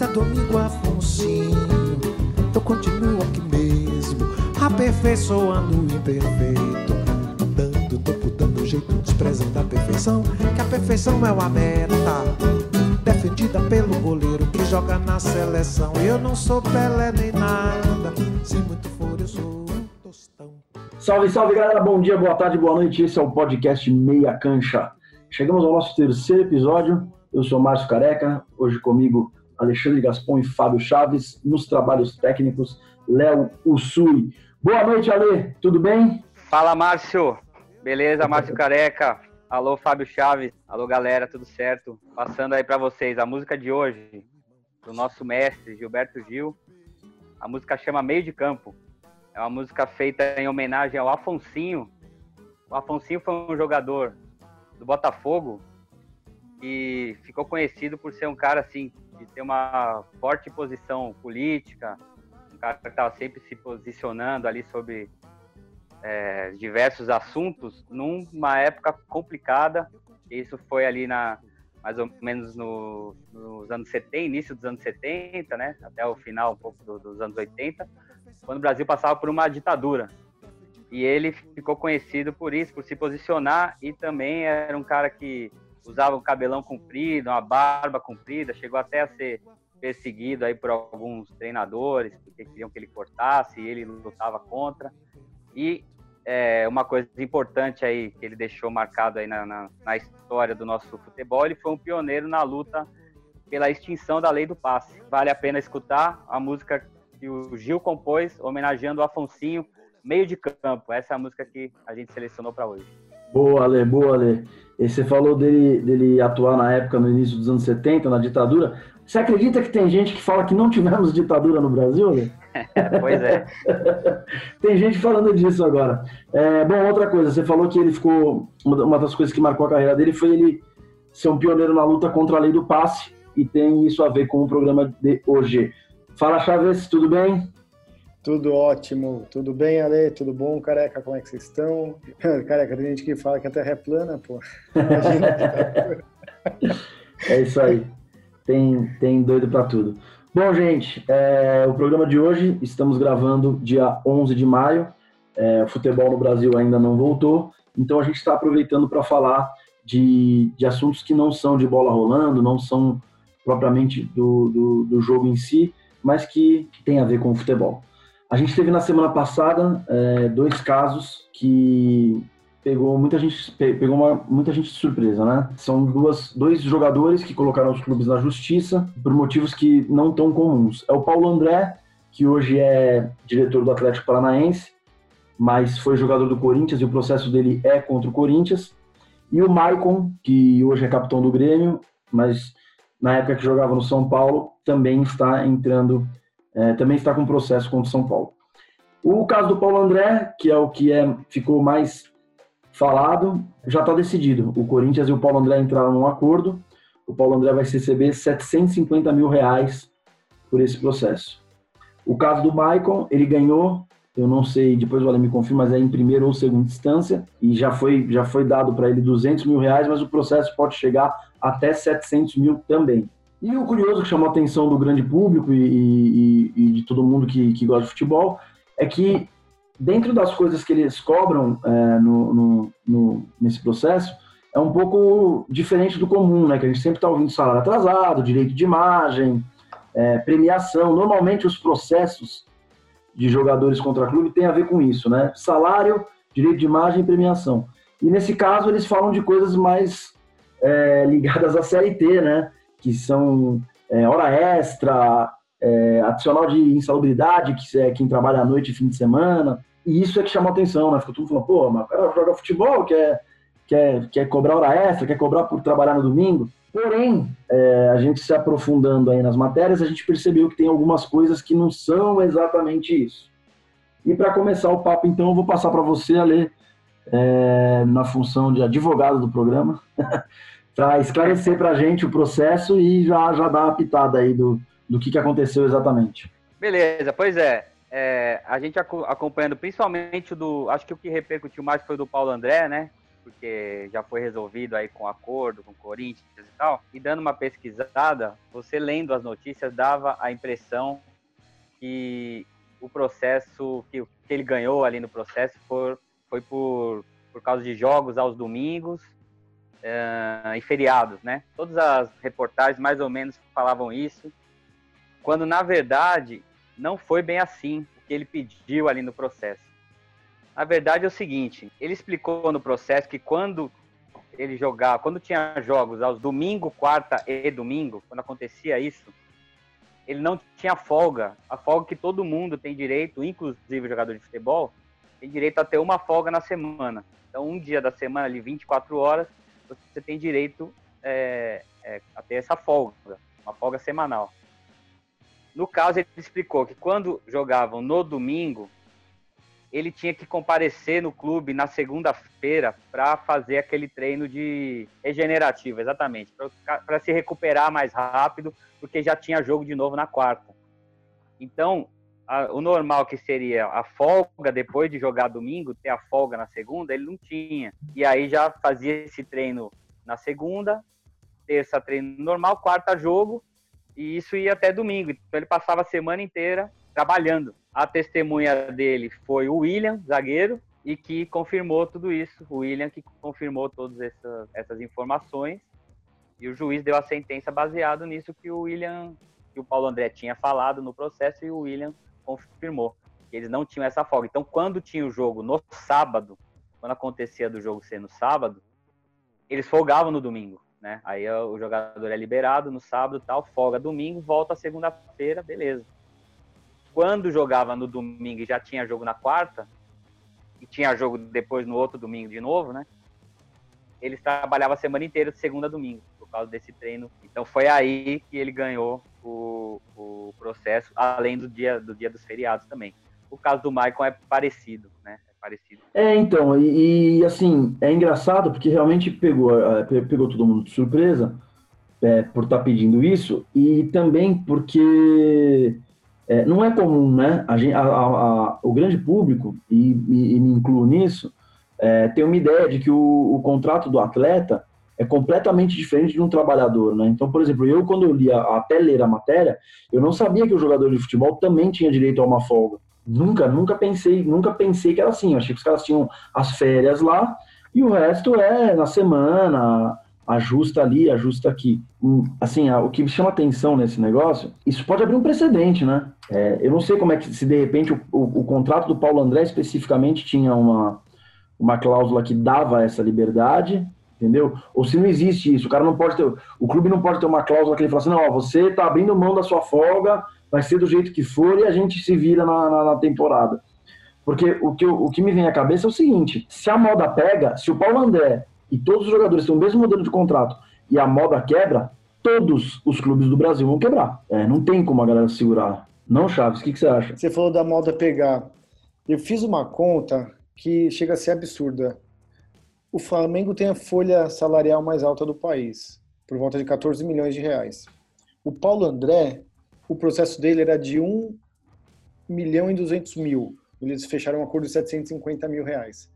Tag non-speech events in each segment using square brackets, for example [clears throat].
Mas é domingo, Afonsinho. Eu continuo aqui mesmo, aperfeiçoando o imperfeito. Dando tempo, dando jeito, desprezando a perfeição. Que a perfeição é uma meta defendida pelo goleiro que joga na seleção. Eu não sou Pelé nem nada, se muito for eu sou um tostão. Salve, salve galera, bom dia, boa tarde, boa noite. Esse é o podcast Meia Cancha. Chegamos ao nosso terceiro episódio. Eu sou Márcio Careca, hoje comigo Alexandre Gaspon e Fábio Chaves, nos trabalhos técnicos, Léo Usui. Boa noite, Ale, tudo bem? Fala, Márcio. Beleza, Márcio Careca. Alô, Fábio Chaves. Alô, galera, tudo certo? Passando aí para vocês a música de hoje, do nosso mestre Gilberto Gil. A música chama Meio de Campo. É uma música feita em homenagem ao Afonsinho. O Afonsinho foi um jogador do Botafogo e ficou conhecido por ser um cara assim de ter uma forte posição política, um cara que estava sempre se posicionando ali sobre é, diversos assuntos numa época complicada. Isso foi ali na mais ou menos no, nos anos 70, início dos anos 70, né, até o final um pouco do, dos anos 80, quando o Brasil passava por uma ditadura. E ele ficou conhecido por isso, por se posicionar e também era um cara que usava um cabelão comprido, uma barba comprida, chegou até a ser perseguido aí por alguns treinadores porque queriam que ele cortasse e ele lutava contra. E é, uma coisa importante aí que ele deixou marcado aí na, na, na, história do nosso futebol, ele foi um pioneiro na luta pela extinção da lei do passe. Vale a pena escutar a música que o Gil compôs, homenageando o Afonsinho, meio de campo. Essa é a música que a gente selecionou para hoje. Boa, Ale, boa, Ale. E você falou dele, dele atuar na época, no início dos anos 70, na ditadura. Você acredita que tem gente que fala que não tivemos ditadura no Brasil, Ale? [laughs] pois é. [laughs] Tem gente falando disso agora. É, bom, outra coisa, você falou que ele ficou. Uma das coisas que marcou a carreira dele foi ele ser um pioneiro na luta contra a lei do passe, e tem isso a ver com o programa de hoje. Fala, Chaves, tudo bem? Tudo ótimo, tudo bem, Ale? Tudo bom, careca? Como é que vocês estão? [laughs] Careca, tem gente que fala que a Terra é plana, pô. [laughs] é isso aí. Tem, tem doido para tudo. Bom, gente, é, o programa de hoje estamos gravando dia 11 de maio. É, o futebol no Brasil ainda não voltou, então a gente está aproveitando para falar de, de assuntos que não são de bola rolando, não são propriamente do, do, do jogo em si, mas que, que tem a ver com o futebol. A gente teve na semana passada é, dois casos que pegou muita gente pegou uma, muita gente de surpresa, né? São duas, dois jogadores que colocaram os clubes na justiça por motivos que não tão comuns. É o Paulo André, que hoje é diretor do Atlético Paranaense, mas foi jogador do Corinthians e o processo dele é contra o Corinthians. E o Maicon, que hoje é capitão do Grêmio, mas na época que jogava no São Paulo, também está entrando, é, também está com processo contra o São Paulo. O caso do Paulo André, que é o que é, ficou mais falado, já está decidido. O Corinthians e o Paulo André entraram num acordo. O Paulo André vai receber 750 mil reais por esse processo. O caso do Maicon, ele ganhou, eu não sei, depois o Ale me confirma, mas é em primeira ou segunda instância, e já foi, já foi dado para ele 200 mil reais, mas o processo pode chegar até 700 mil também. E o curioso que chamou a atenção do grande público e, e, e de todo mundo que, que gosta de futebol é que dentro das coisas que eles cobram é, no, no, no, nesse processo, é um pouco diferente do comum, né? Que a gente sempre está ouvindo salário atrasado, direito de imagem, é, premiação. Normalmente os processos de jogadores contra clube têm a ver com isso, né? Salário, direito de imagem e premiação. E nesse caso eles falam de coisas mais é, ligadas à CLT, né? Que são é, hora extra, é, adicional de insalubridade, que é quem trabalha à noite e fim de semana, e isso é que chama atenção, né? Fica tudo falando, pô, mas o cara joga futebol, quer, quer, quer cobrar hora extra, quer cobrar por trabalhar no domingo. Porém, é, a gente se aprofundando aí nas matérias, a gente percebeu que tem algumas coisas que não são exatamente isso. E para começar o papo, então, eu vou passar para você a ler é, na função de advogado do programa, [laughs] para esclarecer para a gente o processo e já, já dar a pitada aí do, do que, que aconteceu exatamente. Beleza, pois é é, a gente acompanhando principalmente do. Acho que o que repercutiu mais foi do Paulo André, né? porque já foi resolvido aí com acordo com o Corinthians e tal. E dando uma pesquisada, você lendo as notícias dava a impressão que o processo que, que ele ganhou ali no processo foi, foi por, por causa de jogos aos domingos uh, e feriados, né? Todas as reportagens mais ou menos falavam isso, quando na verdade não foi bem assim o que ele pediu ali no processo. Na verdade é o seguinte, ele explicou no processo que quando ele jogava, quando tinha jogos aos domingo, quarta e domingo, quando acontecia isso, ele não tinha folga, a folga que todo mundo tem direito, inclusive o jogador de futebol, tem direito a ter uma folga na semana. Então, um dia da semana, ali, 24 horas, você tem direito é, é, a ter essa folga, uma folga semanal. No caso, ele explicou que quando jogavam no domingo, ele tinha que comparecer no clube na segunda-feira para fazer aquele treino de regenerativo, exatamente, para se recuperar mais rápido, porque já tinha jogo de novo na quarta. Então, a, o normal que seria a folga depois de jogar domingo, ter a folga na segunda, ele não tinha. E aí já fazia esse treino na segunda, terça treino normal, quarta jogo, e isso ia até domingo. Então ele passava a semana inteira trabalhando. A testemunha dele foi o William, zagueiro, e que confirmou tudo isso. O William que confirmou todas essas, essas informações. E o juiz deu a sentença baseado nisso que o William, que o Paulo André tinha falado no processo e o William confirmou. Que eles não tinham essa folga. Então, quando tinha o jogo no sábado, quando acontecia do jogo ser no sábado, eles folgavam no domingo, né? Aí o jogador é liberado no sábado, tal, folga domingo, volta segunda-feira, beleza quando jogava no domingo e já tinha jogo na quarta, e tinha jogo depois no outro domingo de novo, né? Eles trabalhavam a semana inteira, de segunda a domingo, por causa desse treino. Então foi aí que ele ganhou o, o processo, além do dia, do dia dos feriados também. O caso do Maicon é parecido, né? É parecido. É, então, e, e assim, é engraçado porque realmente pegou, é, pegou todo mundo de surpresa é, por estar tá pedindo isso, e também porque é, não é comum, né? A gente, a, a, o grande público, e, e, e me incluo nisso, é, tem uma ideia de que o, o, contrato do atleta é completamente diferente de um trabalhador, né? Então, por exemplo, eu quando eu li até ler a matéria, eu não sabia que o jogador de futebol também tinha direito a uma folga. Nunca, nunca pensei, nunca pensei que era assim. Eu achei que os caras tinham as férias lá e o resto é na semana, ajusta ali, ajusta aqui. Hum, assim, o que me chama atenção nesse negócio, isso pode abrir um precedente, né? É, eu não sei como é que, se de repente o, o, o, contrato do Paulo André especificamente tinha uma, uma cláusula que dava essa liberdade, entendeu? Ou se não existe isso, o cara não pode ter, o clube não pode ter uma cláusula que ele fala assim, não, ó, você tá abrindo mão da sua folga, vai ser do jeito que for e a gente se vira na, na, na temporada. Porque o que, o que me vem à cabeça é o seguinte: se a moda pega, se o Paulo André e todos os jogadores têm o mesmo modelo de contrato e a moda quebra, todos os clubes do Brasil vão quebrar. É, não tem como a galera segurar. Não, Chaves, o que, que, você acha? Você falou da moda pegar. Eu fiz uma conta que chega a ser absurda. O Flamengo tem a folha salarial mais alta do país, por volta de 14 milhões de reais. O Paulo André, o processo dele era de 1 milhão e 200 mil. Eles fecharam um acordo de 750 mil reais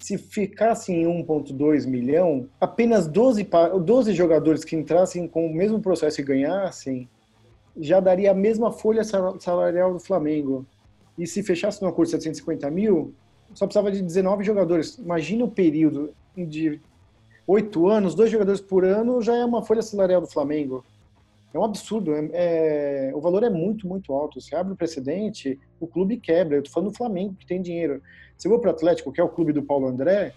se ficasse em 1,2 milhão, apenas 12, 12 jogadores que entrassem com o mesmo processo e ganhassem, já daria a mesma folha salarial do Flamengo. E se fechasse no acordo de 750 mil, só precisava de 19 jogadores. Imagina o período de oito anos, dois jogadores por ano já é uma folha salarial do Flamengo. É um absurdo. É, é, o valor é muito, muito alto. Se abre o precedente, o clube quebra. Eu tô falando do Flamengo, que tem dinheiro. Se eu vou para o Atlético, que é o clube do Paulo André,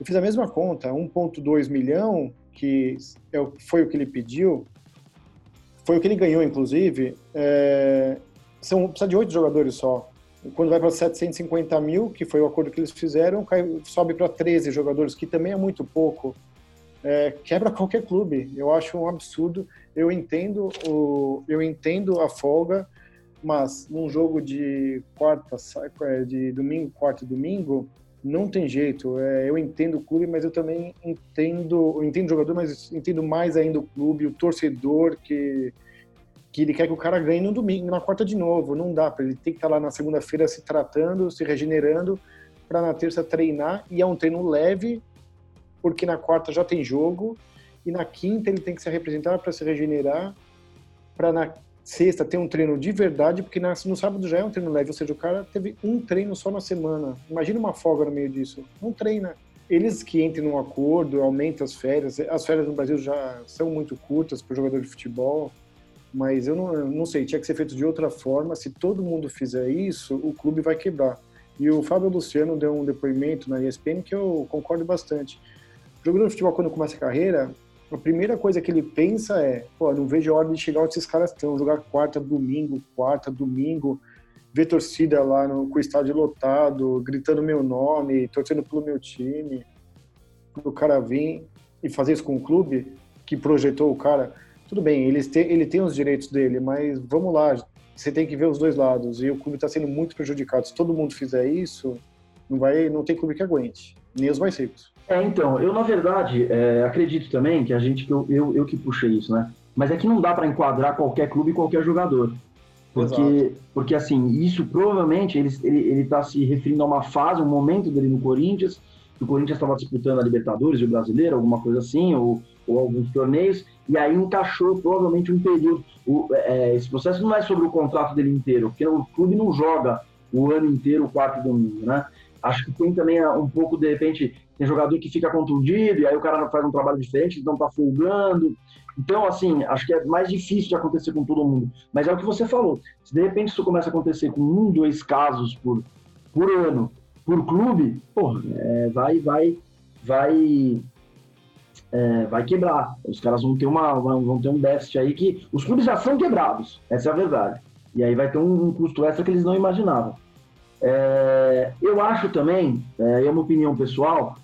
eu fiz a mesma conta, 1,2 milhão, que é foi o que ele pediu, foi o que ele ganhou, inclusive. É, são, precisa de oito jogadores só. Quando vai para 750 mil, que foi o acordo que eles fizeram, cai, sobe para 13 jogadores, que também é muito pouco. É, quebra qualquer clube. Eu acho um absurdo. Eu entendo o, eu entendo a folga, mas num jogo de quarta, é, de domingo, quarta e domingo, não tem jeito. É, eu entendo o clube, mas eu também entendo, eu entendo o jogador, mas entendo mais ainda o clube, o torcedor que que ele quer que o cara ganhe no domingo, na quarta de novo. Não dá ele tem que estar tá lá na segunda-feira se tratando, se regenerando para na terça treinar e é um treino leve porque na quarta já tem jogo e na quinta ele tem que se representar para se regenerar, para na sexta ter um treino de verdade, porque no sábado já é um treino leve, ou seja, o cara teve um treino só na semana. Imagina uma folga no meio disso. Não treina. Eles que entrem num acordo, aumentam as férias. As férias no Brasil já são muito curtas para o jogador de futebol, mas eu não, não sei, tinha que ser feito de outra forma. Se todo mundo fizer isso, o clube vai quebrar. E o Fábio Luciano deu um depoimento na ESPN que eu concordo bastante. O jogador de futebol, quando começa a carreira, a primeira coisa que ele pensa é: pô, não vejo a hora de chegar onde esses caras estão, jogar quarta, domingo, quarta, domingo, ver torcida lá no, com o estádio lotado, gritando meu nome, torcendo pelo meu time. O cara vir e fazer isso com o clube que projetou o cara. Tudo bem, ele tem, ele tem os direitos dele, mas vamos lá, você tem que ver os dois lados. E o clube está sendo muito prejudicado. Se todo mundo fizer isso, não vai, não tem clube que aguente, nem os mais ricos. É, então, eu na verdade é, acredito também que a gente, que eu, eu, eu, que puxei isso, né? Mas é que não dá para enquadrar qualquer clube e qualquer jogador. Porque, porque assim, isso provavelmente ele, ele, ele tá se referindo a uma fase, um momento dele no Corinthians, que o Corinthians estava disputando a Libertadores e o Brasileiro, alguma coisa assim, ou, ou alguns torneios, e aí encaixou provavelmente um período. O, é, esse processo não é sobre o contrato dele inteiro, porque o clube não joga o ano inteiro, o quarto domingo, né? Acho que tem também um pouco, de repente, tem jogador que fica contundido, e aí o cara faz um trabalho diferente, então tá folgando. Então, assim, acho que é mais difícil de acontecer com todo mundo. Mas é o que você falou. Se de repente isso começa a acontecer com um, dois casos por, por ano, por clube, é, vai, vai, vai, é, vai quebrar. Os caras vão ter, uma, vão ter um déficit aí que os clubes já são quebrados, essa é a verdade. E aí vai ter um, um custo extra que eles não imaginavam. É, eu acho também, é, é uma opinião pessoal,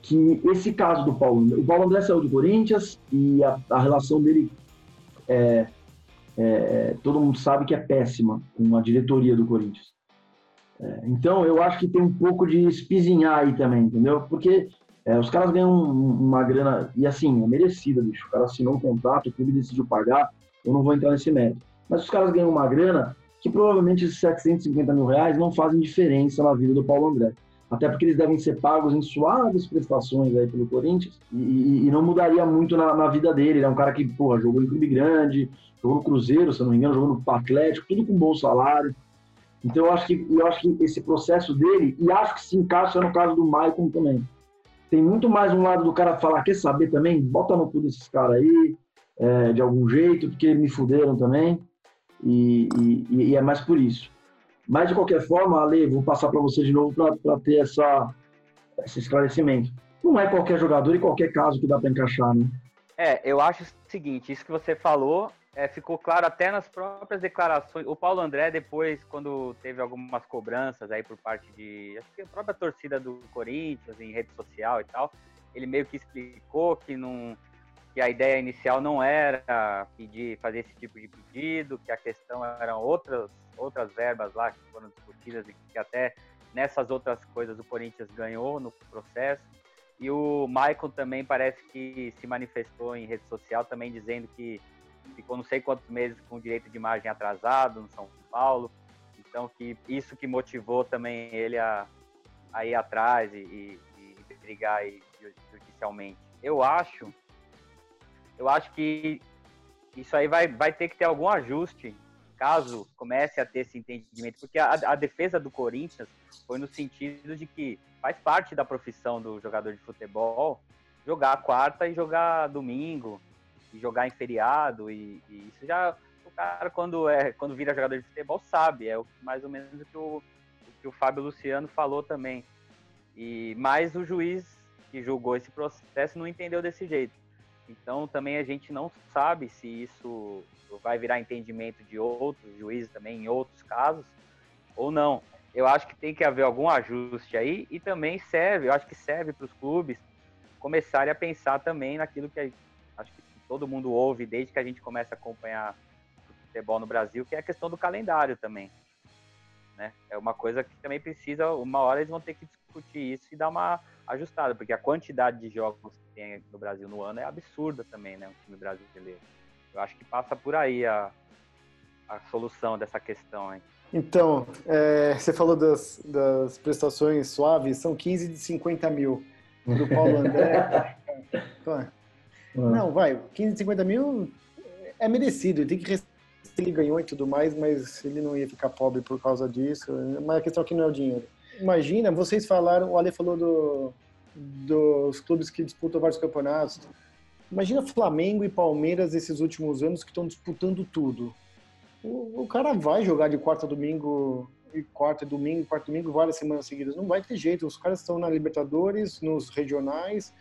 que esse caso do Paulo, o Paulo André saiu do Corinthians e a, a relação dele, é, é, todo mundo sabe que é péssima com a diretoria do Corinthians. Então eu acho que tem um pouco de espizinhar aí também, entendeu? Porque é, os caras ganham uma grana, e assim, é merecida, bicho. O cara assinou um contrato, o clube decidiu pagar, eu não vou entrar nesse mérito. Mas os caras ganham uma grana que provavelmente esses 750 mil reais não fazem diferença na vida do Paulo André. Até porque eles devem ser pagos em suaves prestações aí pelo Corinthians e, e não mudaria muito na, na, vida dele. Ele é um cara que, porra, jogou em clube grande, jogou no Cruzeiro, se não me engano, jogou no Atlético, tudo com bom salário. Então eu acho que, eu acho que esse processo dele, e acho que se encaixa no caso do Maicon também. Tem muito mais um lado do cara falar, quer saber também? Bota no cu desses caras aí, é, de algum jeito, porque me fuderam também. E, e, e, é mais por isso. Mas, de qualquer forma, Ale, vou passar para você de novo para ter essa, esse esclarecimento. Não é qualquer jogador e qualquer caso que dá para encaixar, né? É, eu acho o seguinte, isso que você falou é, ficou claro até nas próprias declarações. O Paulo André, depois, quando teve algumas cobranças aí por parte de, acho que a própria torcida do Corinthians, em rede social e tal, ele meio que explicou que não que a ideia inicial não era pedir, fazer esse tipo de pedido, que a questão eram outras, outras verbas lá que foram discutidas e que até nessas outras coisas o Corinthians ganhou no processo. E o Michael também parece que se manifestou em rede social também dizendo que ficou não sei quantos meses com direito de imagem atrasado no São Paulo. Então que isso que motivou também ele a, a ir atrás e, e, e brigar judicialmente. Eu acho eu acho que isso aí vai, vai ter que ter algum ajuste caso comece a ter esse entendimento, porque a, a, defesa do Corinthians foi no sentido de que faz parte da profissão do jogador de futebol jogar quarta e jogar domingo e jogar em feriado e, e isso já o cara quando é quando vira jogador de futebol sabe é mais ou menos o que o, o que o Fábio Luciano falou também e mais o juiz que julgou esse processo não entendeu desse jeito então também a gente não sabe se isso vai virar entendimento de outros juízes também em outros casos ou não. Eu acho que tem que haver algum ajuste aí e também serve, eu acho que serve para os clubes começarem a pensar também naquilo que acho que todo mundo ouve desde que a gente começa a acompanhar o futebol no Brasil, que é a questão do calendário também. Né? É uma coisa que também precisa, uma hora eles vão ter que discutir isso e dar uma ajustada, porque a quantidade de jogos que tem no Brasil no ano é absurda também, né? Um time brasileiro. Eu acho que passa por aí a, a solução dessa questão. Hein? Então, é, você falou das, das prestações suaves, são 15 de 50 mil. do Paulo André. [laughs] Não, vai, 15, 50 mil é merecido, tem que ele ganhou e tudo mais, mas ele não ia ficar pobre por causa disso. Mas a questão aqui não é o dinheiro. Imagina, vocês falaram, o Ale falou do, dos clubes que disputam vários campeonatos. Imagina Flamengo e Palmeiras esses últimos anos que estão disputando tudo. O, o, cara vai jogar de quarta a domingo, e quarta, domingo, quarta, domingo, várias semanas seguidas. Não vai ter jeito. Os caras estão na Libertadores, nos regionais,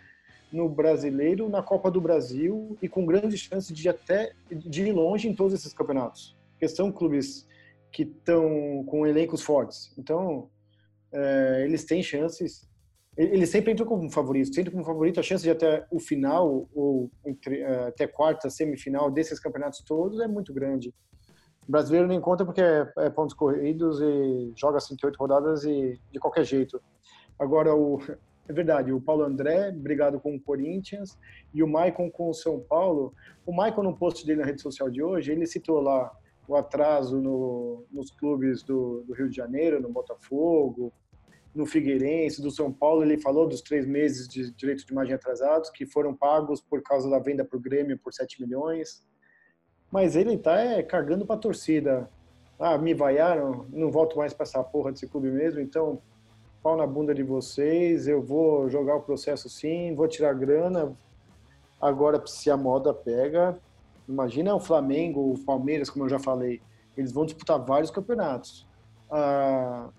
no Brasileiro, na Copa do Brasil e com grandes chances de até de ir longe em todos esses campeonatos. Porque são clubes que estão com elencos fortes. Então, é, eles têm chances ele sempre entrou como favorito, sempre como favorito, a chance de até o final, ou entre, uh, até quarta, semifinal desses campeonatos todos é muito grande. O brasileiro nem conta porque é, é pontos corridos e joga 108 rodadas e de qualquer jeito. Agora, o, é verdade, o Paulo André, brigado com o Corinthians, e o Maicon com o São Paulo. O Maicon, no post dele na rede social de hoje, ele citou lá o atraso no, nos clubes do, do Rio de Janeiro, no Botafogo, no Figueirense, do São Paulo, ele falou dos três meses de direitos de imagem atrasados que foram pagos por causa da venda para o Grêmio por 7 milhões. Mas ele tá é, cagando para a torcida. Ah, me vaiaram, não volto mais para essa porra desse clube mesmo, então pau na bunda de vocês, eu vou jogar o processo sim, vou tirar grana. Agora, se a moda pega, imagina o Flamengo, o Palmeiras, como eu já falei, eles vão disputar vários campeonatos. Ah,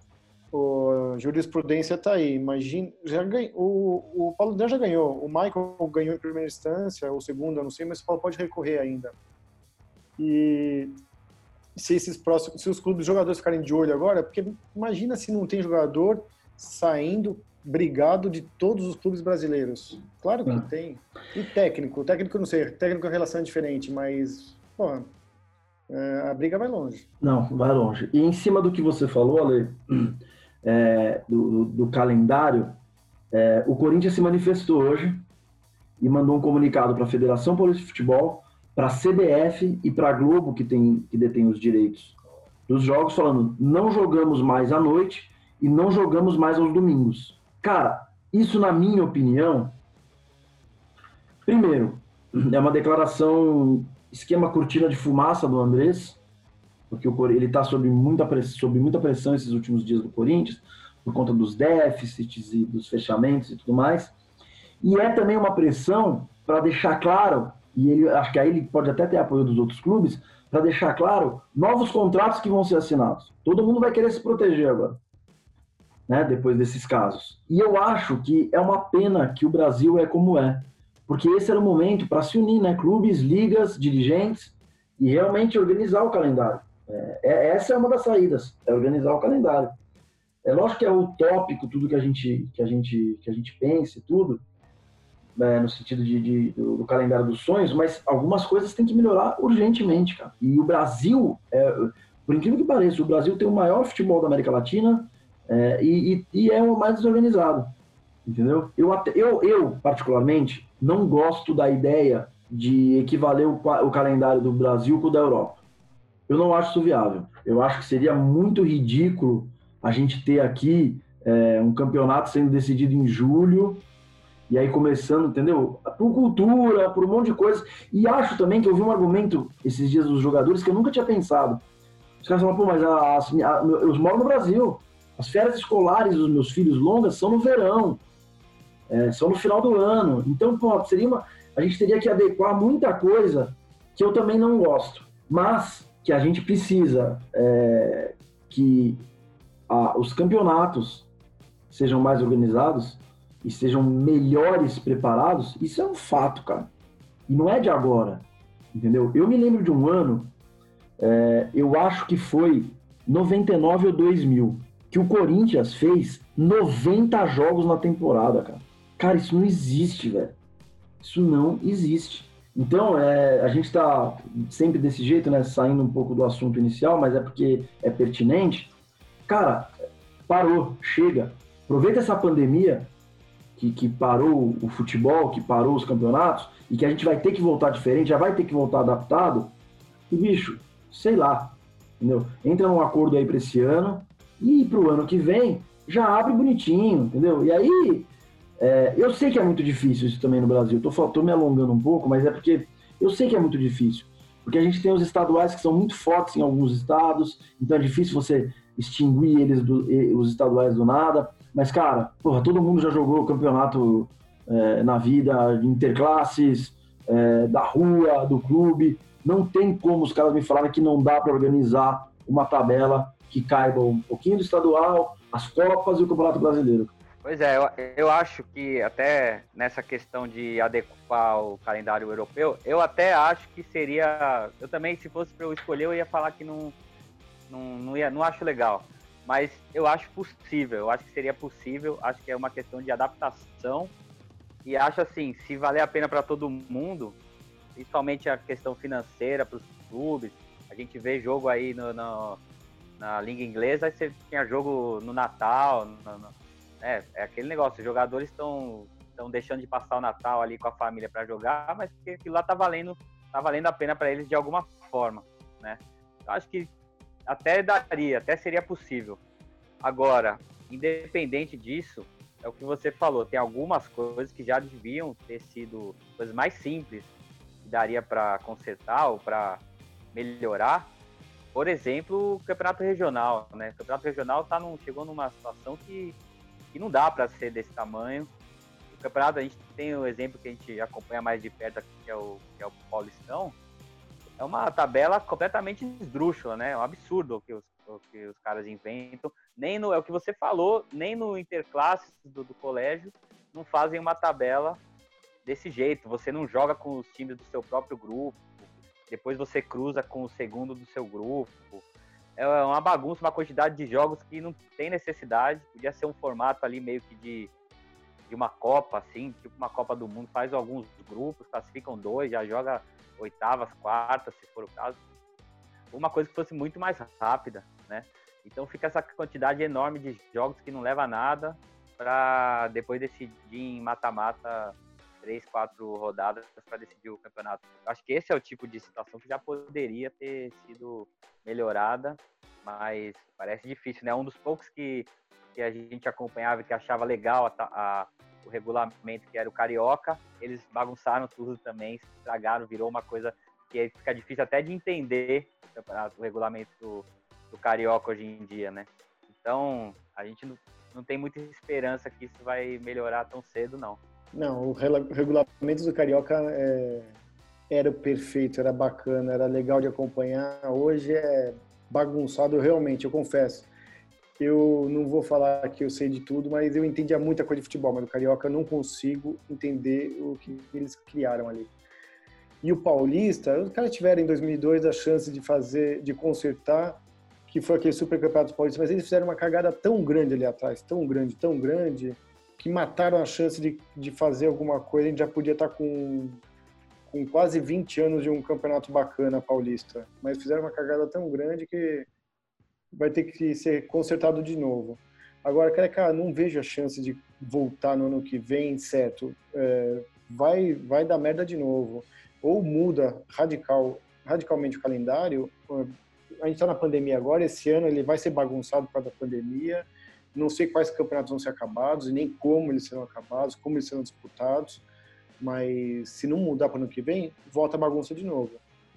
o jurisprudência está aí. Imagina, já o, o Paulo já ganhou, o Michael ganhou em primeira instância, ou segunda, não sei, mas o Paulo pode recorrer ainda. E se esses próximos, se os clubes, os jogadores ficarem de olho agora, porque imagina se não tem jogador saindo brigado de todos os clubes brasileiros. Claro que é. tem. E técnico, técnico não sei, técnico a relação é diferente, mas pô, é, a briga vai longe. Não, vai longe. E em cima do que você falou, Ale, [clears throat] é, do, do, calendário, é, o Corinthians se manifestou hoje e mandou um comunicado para a Federação Paulista de Futebol, para a CBF e para a Globo, que, tem, que detém os direitos dos jogos, falando: não jogamos mais à noite e não jogamos mais aos domingos. Cara, isso, na minha opinião, primeiro, [clears throat] é uma declaração esquema cortina de fumaça do Andrés, porque ele está sob muita, sob muita pressão esses últimos dias do Corinthians, por conta dos déficits e dos fechamentos e tudo mais. E é também uma pressão para deixar claro, e ele acho que aí ele pode até ter apoio dos outros clubes, para deixar claro novos contratos que vão ser assinados. Todo mundo vai querer se proteger agora, né, depois desses casos. E eu acho que é uma pena que o Brasil é como é, porque esse era o momento para se unir, né, clubes, ligas, dirigentes, e realmente organizar o calendário. É, é, essa é uma das saídas, é organizar o calendário. É lógico que é utópico tudo que a gente que a gente que a gente pensa e tudo, né, no sentido de, de do, do, calendário dos sonhos, mas algumas coisas têm que melhorar urgentemente, cara. E o Brasil, é, por incrível que pareça, o Brasil tem o maior futebol da América Latina é, e, e, é o mais desorganizado, entendeu? Eu, eu, eu particularmente não gosto da ideia de equivaler o, o calendário do Brasil com o da Europa. Eu não acho isso viável. Eu acho que seria muito ridículo a gente ter aqui é, um campeonato sendo decidido em julho e aí começando, entendeu? Por cultura, por um monte de coisas. E acho também que eu vi um argumento esses dias dos jogadores que eu nunca tinha pensado. Os caras falam, pô, mas as, a, eu moro no Brasil. As férias escolares dos meus filhos longas são no verão. É, são no final do ano. Então, pô, seria uma. A gente teria que adequar muita coisa que eu também não gosto. Mas que a gente precisa é, que a, os campeonatos sejam mais organizados e sejam melhores preparados, isso é um fato, cara. E não é de agora, entendeu? Eu me lembro de um ano, é, eu acho que foi 99 ou 2000, que o Corinthians fez 90 jogos na temporada, cara. Cara, isso não existe, velho. Isso não existe. Então, é, a gente está sempre desse jeito, né? Saindo um pouco do assunto inicial, mas é porque é pertinente. Cara, parou, chega. Aproveita essa pandemia que, que parou o futebol, que parou os campeonatos, e que a gente vai ter que voltar diferente, já vai ter que voltar adaptado. E, bicho, sei lá, entendeu? Entra num acordo aí para esse ano e para o ano que vem já abre bonitinho, entendeu? E aí É, eu sei que é muito difícil isso também no Brasil. Tô, tô me alongando um pouco, mas é porque eu sei que é muito difícil. Porque a gente tem os estaduais que são muito fortes em alguns estados, então é difícil você extinguir eles, do, os estaduais do nada. Mas, cara, porra, todo mundo já jogou campeonato é, na vida, interclasses, é, da rua, do clube. Não tem como os caras me falarem que não dá para organizar uma tabela que caiba um pouquinho do estadual, as Copas e o Campeonato Brasileiro. Pois é, eu, eu acho que até nessa questão de adequar o calendário europeu, eu até acho que seria. Eu também, se fosse para eu escolher, eu ia falar que não, não, não, ia, não acho legal. Mas eu acho possível, eu acho que seria possível, acho que é uma questão de adaptação. E acho assim, se valer a pena para todo mundo, principalmente a questão financeira para os clubes, a gente vê jogo aí no, no, na língua inglesa, aí você tinha jogo no Natal, no, no, é, é aquele negócio, os jogadores estão estão deixando de passar o Natal ali com a família para jogar, mas aquilo lá tá valendo, tá valendo a pena para eles de alguma forma, né? Eu acho que até daria, até seria possível. Agora, independente disso, é o que você falou, tem algumas coisas que já deviam ter sido coisas mais simples, que daria para consertar ou para melhorar. Por exemplo, o campeonato regional, né? O campeonato regional tá num, chegou numa situação que, que não dá para ser desse tamanho. O campeonato, a gente tem o exemplo que a gente acompanha mais de perto aqui, que é o, que é o Paulistão. É uma tabela completamente esdrúxula, né? É um absurdo o que os, o que os caras inventam. Nem no, é o que você falou, nem no interclasses do, do colégio não fazem uma tabela desse jeito. Você não joga com os times do seu próprio grupo depois você cruza com o segundo do seu grupo. É uma bagunça, uma quantidade de jogos que não tem necessidade. Podia ser um formato ali meio que de, de uma Copa, assim, tipo uma Copa do Mundo. Faz alguns grupos, classificam dois, já joga oitavas, quartas, se for o caso. Uma coisa que fosse muito mais rápida, né? Então fica essa quantidade enorme de jogos que não leva a nada para depois decidir em mata-mata três, quatro rodadas para decidir o campeonato. Acho que esse é o tipo de situação que já poderia ter sido melhorada, mas parece difícil, né? Um dos poucos que, que a gente acompanhava e que achava legal a, a, o regulamento, que era o Carioca, eles bagunçaram tudo também, estragaram, virou uma coisa que fica difícil até de entender o, o regulamento do, do Carioca hoje em dia, né? Então, a gente não, não tem muita esperança que isso vai melhorar tão cedo, não. Não, o regulamento do Carioca é, era perfeito, era bacana, era legal de acompanhar. Hoje é bagunçado, realmente, eu confesso. Eu não vou falar que eu sei de tudo, mas eu entendia muita coisa de futebol, mas o Carioca eu não consigo entender o que eles criaram ali. E o Paulista, os caras tiveram em 2002 a chance de fazer, de consertar, que foi aquele Super Campeonato Paulista, mas eles fizeram uma cagada tão grande ali atrás, tão grande, tão grande, que mataram a chance de, de fazer alguma coisa. A gente já podia estar com, com quase 20 anos de um campeonato bacana paulista. Mas fizeram uma cagada tão grande que vai ter que ser consertado de novo. Agora, cara, não vejo a chance de voltar no ano que vem, certo? É, vai, vai dar merda de novo. Ou muda radical, radicalmente o calendário. A gente está na pandemia agora, esse ano ele vai ser bagunçado por causa da pandemia não sei quais campeonatos vão ser acabados e nem como eles serão acabados, como eles serão disputados, mas se não mudar para o ano que vem, volta a bagunça de novo.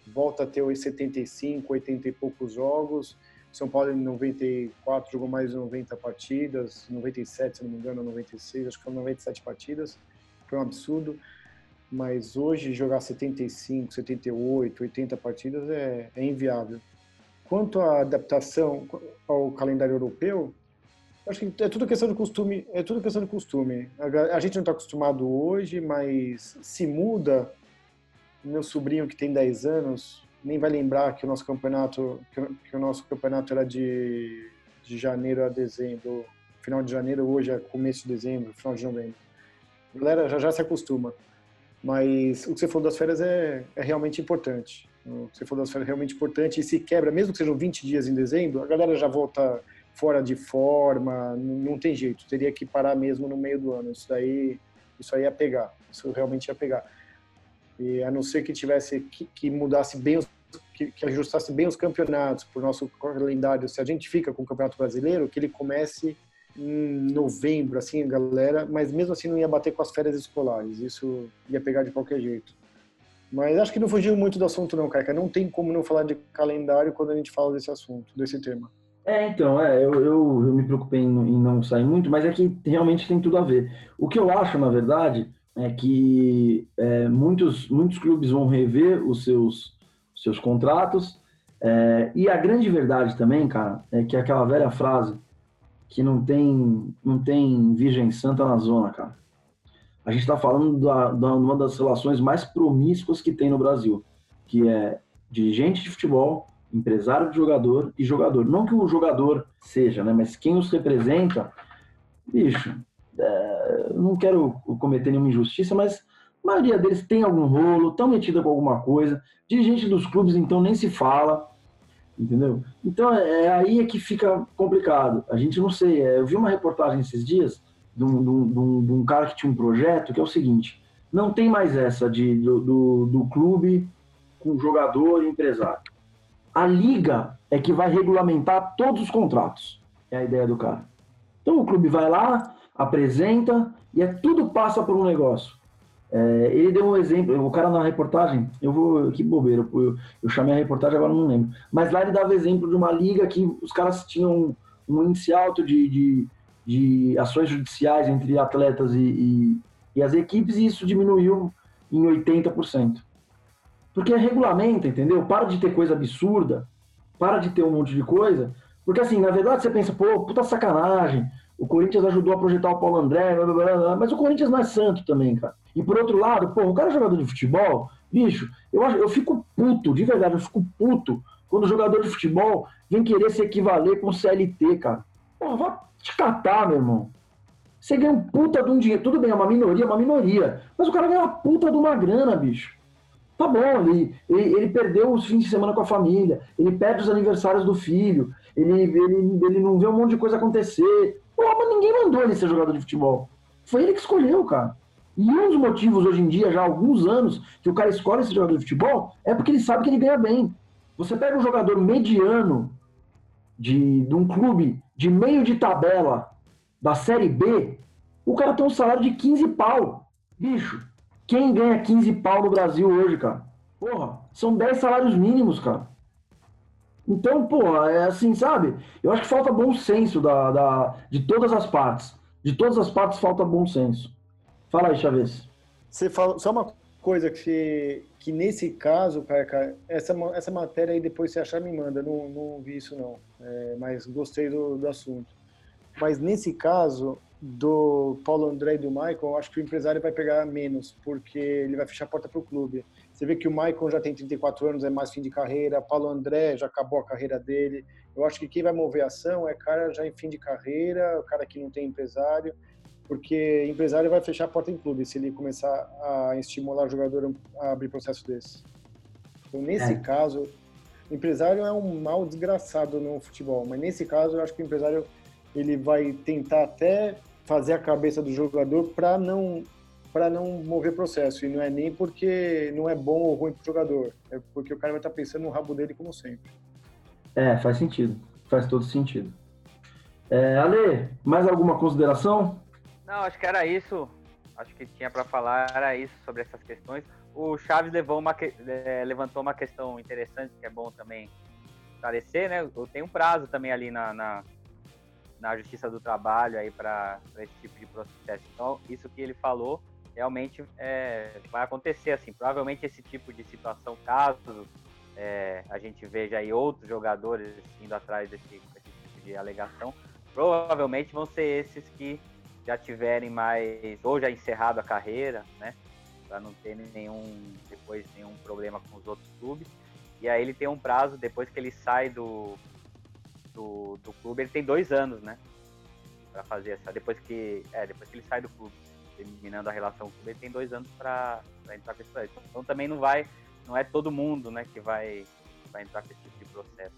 Volta a ter os 75, 80 e poucos jogos. São Paulo em 94 jogou mais de 90 partidas, 97, se não me engano, 96, acho que foram 97 partidas. Foi um absurdo. Mas hoje jogar 75, 78, 80 partidas é, é inviável. Quanto à adaptação ao calendário europeu, Acho que é tudo questão de costume. É tudo questão de costume. A, gente não está acostumado hoje, mas se muda. Meu sobrinho que tem 10 anos nem vai lembrar que o nosso campeonato que, que o nosso campeonato era de, de janeiro a dezembro, final de janeiro hoje é começo de dezembro, final de novembro. A galera já já se acostuma. Mas o que você falou das férias é, é realmente importante. O que você falou das férias é realmente importante e se quebra, mesmo que sejam 20 dias em dezembro, a galera já volta fora de forma, não tem jeito, teria que parar mesmo no meio do ano. Isso daí, isso aí ia pegar, isso realmente ia pegar. E a não ser que tivesse que, que mudasse bem os que, que, ajustasse bem os campeonatos por nosso calendário. Se a gente fica com o Campeonato Brasileiro, que ele comece em novembro, assim, galera, mas mesmo assim não ia bater com as férias escolares, isso ia pegar de qualquer jeito. Mas acho que não fugiu muito do assunto não, cara, não tem como não falar de calendário quando a gente fala desse assunto, desse tema. É, então, é, eu, eu, eu me preocupei em, em, não sair muito, mas é que realmente tem tudo a ver. O que eu acho, na verdade, é que é, muitos, muitos clubes vão rever os seus, seus contratos, é, e a grande verdade também, cara, é que aquela velha frase que não tem, não tem virgem santa na zona, cara. A gente está falando da, da, uma das relações mais promíscuas que tem no Brasil, que é dirigente de futebol empresário de jogador e jogador. Não que o jogador seja, né? Mas quem os representa, bicho, é, não quero cometer nenhuma injustiça, mas a maioria deles tem algum rolo, estão metida com alguma coisa. Dirigente dos clubes, então, nem se fala, entendeu? Então, é, é aí é que fica complicado. A gente não sei. É, eu vi uma reportagem esses dias de um, de, um, de um, cara que tinha um projeto que é o seguinte: não tem mais essa de, do, do, do clube com jogador e empresário. A liga é que vai regulamentar todos os contratos. É a ideia do cara. Então o clube vai lá, apresenta e é tudo passa por um negócio. É, ele deu um exemplo, o cara na reportagem, eu vou, que bobeira, eu, eu, chamei a reportagem agora não lembro, mas lá ele dava exemplo de uma liga que os caras tinham um índice alto de, de, de ações judiciais entre atletas e, e, e as equipes e isso diminuiu em 80%. Porque regulamenta, entendeu? Para de ter coisa absurda, para de ter um monte de coisa. Porque assim, na verdade você pensa, pô, puta sacanagem, o Corinthians ajudou a projetar o Paulo André, blá, blá, blá, mas o Corinthians não é santo também, cara. E por outro lado, pô, o cara é jogador de futebol, bicho, eu, eu fico puto, de verdade, eu fico puto quando o jogador de futebol vem querer se equivaler com o CLT, cara. Pô, vai te catar, meu irmão. Você ganha um puta de um dinheiro. Tudo bem, é uma minoria, é uma minoria. Mas o cara ganha uma puta de uma grana, bicho. Tá bom, ele, ele, ele, perdeu os fins de semana com a família, ele perde os aniversários do filho, ele, ele, ele não vê um monte de coisa acontecer. Pô, mas ninguém mandou ele ser jogador de futebol. Foi ele que escolheu, cara. E um dos motivos hoje em dia, já há alguns anos, que o cara escolhe ser jogador de futebol é porque ele sabe que ele ganha bem. Você pega um jogador mediano de, de um clube de meio de tabela da Série B, o cara tem um salário de 15 pau. Bicho, quem ganha 15 pau no Brasil hoje, cara? Porra, são 10 salários mínimos, cara. Então, porra, é assim, sabe? Eu acho que falta bom senso da, da, de todas as partes. De todas as partes falta bom senso. Fala aí, Chaves. Você fala, só uma coisa que, que nesse caso, cara, cara, essa, essa matéria aí depois você achar me manda, não, não vi isso não, é, mas gostei do, do assunto. Mas nesse caso, do Paulo André e do Michael, eu acho que o empresário vai pegar menos, porque ele vai fechar a porta para o clube. Você vê que o Michael já tem 34 anos, é mais fim de carreira, Paulo André já acabou a carreira dele. Eu acho que quem vai mover a ação é cara já em fim de carreira, o cara que não tem empresário, porque empresário vai fechar a porta em clube se ele começar a estimular o jogador a abrir processo desse. Então, nesse é. caso, empresário é um mal desgraçado no futebol, mas nesse caso eu acho que o empresário ele vai tentar até fazer a cabeça do jogador para não para não mover processo. E não é nem porque não é bom ou ruim para o jogador, é porque o cara vai estar tá pensando no rabo dele como sempre. É, faz sentido. Faz todo sentido. É, Ale, mais alguma consideração? Não, acho que era isso. Acho que tinha para falar era isso sobre essas questões. O Chaves levou uma, é, levantou uma questão interessante que é bom também esclarecer, né? Eu tenho um prazo também ali na, na na Justiça do Trabalho aí para esse tipo de processo. Então, isso que ele falou realmente é, vai acontecer assim. Provavelmente esse tipo de situação, caso é, a gente veja aí outros jogadores indo atrás desse, desse tipo de alegação, provavelmente vão ser esses que já tiverem mais ou já encerrado a carreira, né, para não ter nenhum depois nenhum problema com os outros clubes. E aí ele tem um prazo depois que ele sai do do, do clube, ele tem dois anos, né? Para fazer essa. Depois que, é, depois que ele sai do clube, terminando a relação com o clube, ele tem dois anos para entrar com esse processo. Então também não vai, não é todo mundo, né, que vai, vai entrar com esse tipo de processo.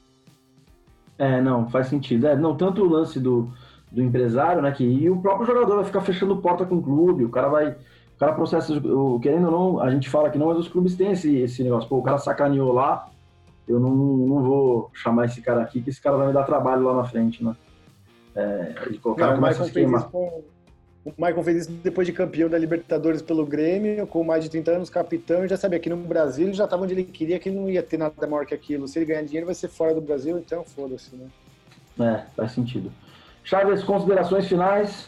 É, não, faz sentido. É, não, tanto o lance do, do empresário, né, que e o próprio jogador vai ficar fechando porta com o clube, o cara vai, o cara processa, o, querendo ou não, a gente fala que não, mas os clubes têm esse, esse negócio, pô, o cara sacaneou lá, eu não, não vou chamar esse cara aqui, que esse cara vai me dar trabalho lá na frente, né? É, ele colocar Não, o, Michael fez isso com, o Michael fez isso depois de campeão da Libertadores pelo Grêmio, com mais de 30 anos, capitão, e já sabia que no Brasil ele já estava onde ele queria, que ele não ia ter nada maior que aquilo. Se ele ganhar dinheiro, vai ser fora do Brasil, então foda-se, né? É, faz sentido. Chaves, considerações finais?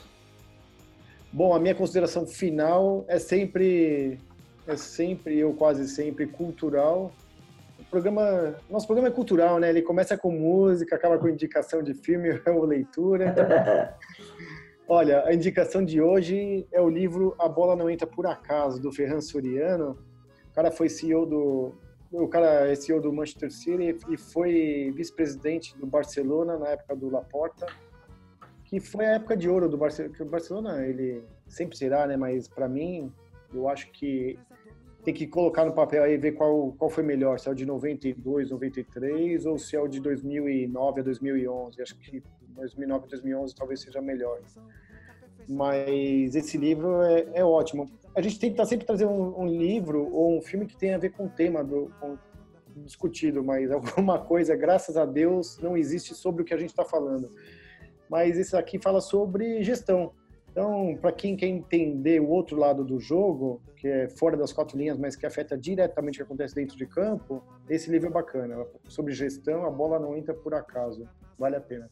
Bom, a minha consideração final é sempre, é sempre, ou quase sempre, cultural. Programa, nosso programa é cultural, né? Ele começa com música, acaba com indicação de filme [laughs] ou leitura. [laughs] Olha, a indicação de hoje é o livro A Bola Não Entra Por Acaso, do Ferran Soriano. O cara foi CEO do, o cara é CEO do Manchester City e foi vice-presidente do Barcelona na época do Laporta que foi a época de ouro do Barcelona. Que o Barcelona ele sempre será, né? Mas para mim, eu acho que tem que colocar no papel aí ver qual qual foi melhor, se é o de 92, 93 ou se é o de 2009 a 2011. Acho que 2009 a 2011 talvez seja melhor. Mas esse livro é, é ótimo. A gente tá sempre trazendo um, um, livro ou um filme que tenha a ver com o tema do com, discutido, mas [laughs] alguma coisa, graças a Deus, não existe sobre o que a gente está falando mas esse aqui fala sobre gestão. Então, para quem quer entender o outro lado do jogo, que é fora das quatro linhas, mas que afeta diretamente o que acontece dentro de campo, esse livro é bacana. Sobre gestão, a bola não entra por acaso. Vale a pena.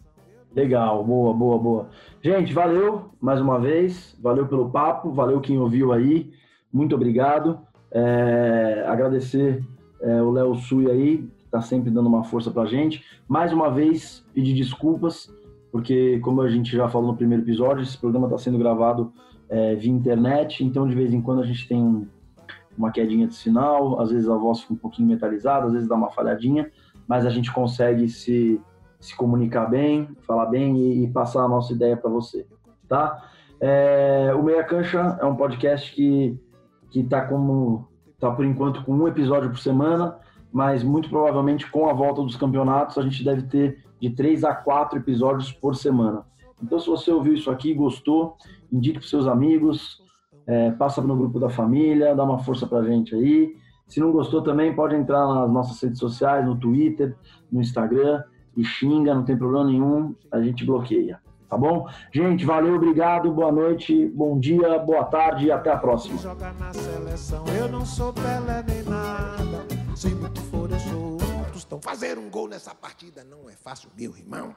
Legal, boa, boa, boa. Gente, valeu mais uma vez, valeu pelo papo, valeu quem ouviu aí, muito obrigado. É, agradecer é, o Léo Sui aí, que está sempre dando uma força para gente. Mais uma vez, pedir desculpas porque, como a gente já falou no primeiro episódio, esse programa está sendo gravado é, via internet, então de vez em quando a gente tem um, uma quedinha de sinal, às vezes a voz fica um pouquinho metalizada, às vezes dá uma falhadinha, mas a gente consegue se, se comunicar bem, falar bem e, e passar a nossa ideia para você, tá? É, o Meia Cancha é um podcast que que está como tá por enquanto com um episódio por semana, mas muito provavelmente com a volta dos campeonatos a gente deve ter de três a quatro episódios por semana. Então, se você ouviu isso aqui, gostou, indique para seus amigos, é, passa no grupo da família, dá uma força para a gente aí. Se não gostou também, pode entrar nas nossas redes sociais, no Twitter, no Instagram, e xinga, não tem problema nenhum, a gente bloqueia. Tá bom? Gente, valeu, obrigado, boa noite, bom dia, boa tarde e até a próxima. Então fazer um gol nessa partida não é fácil, meu irmão.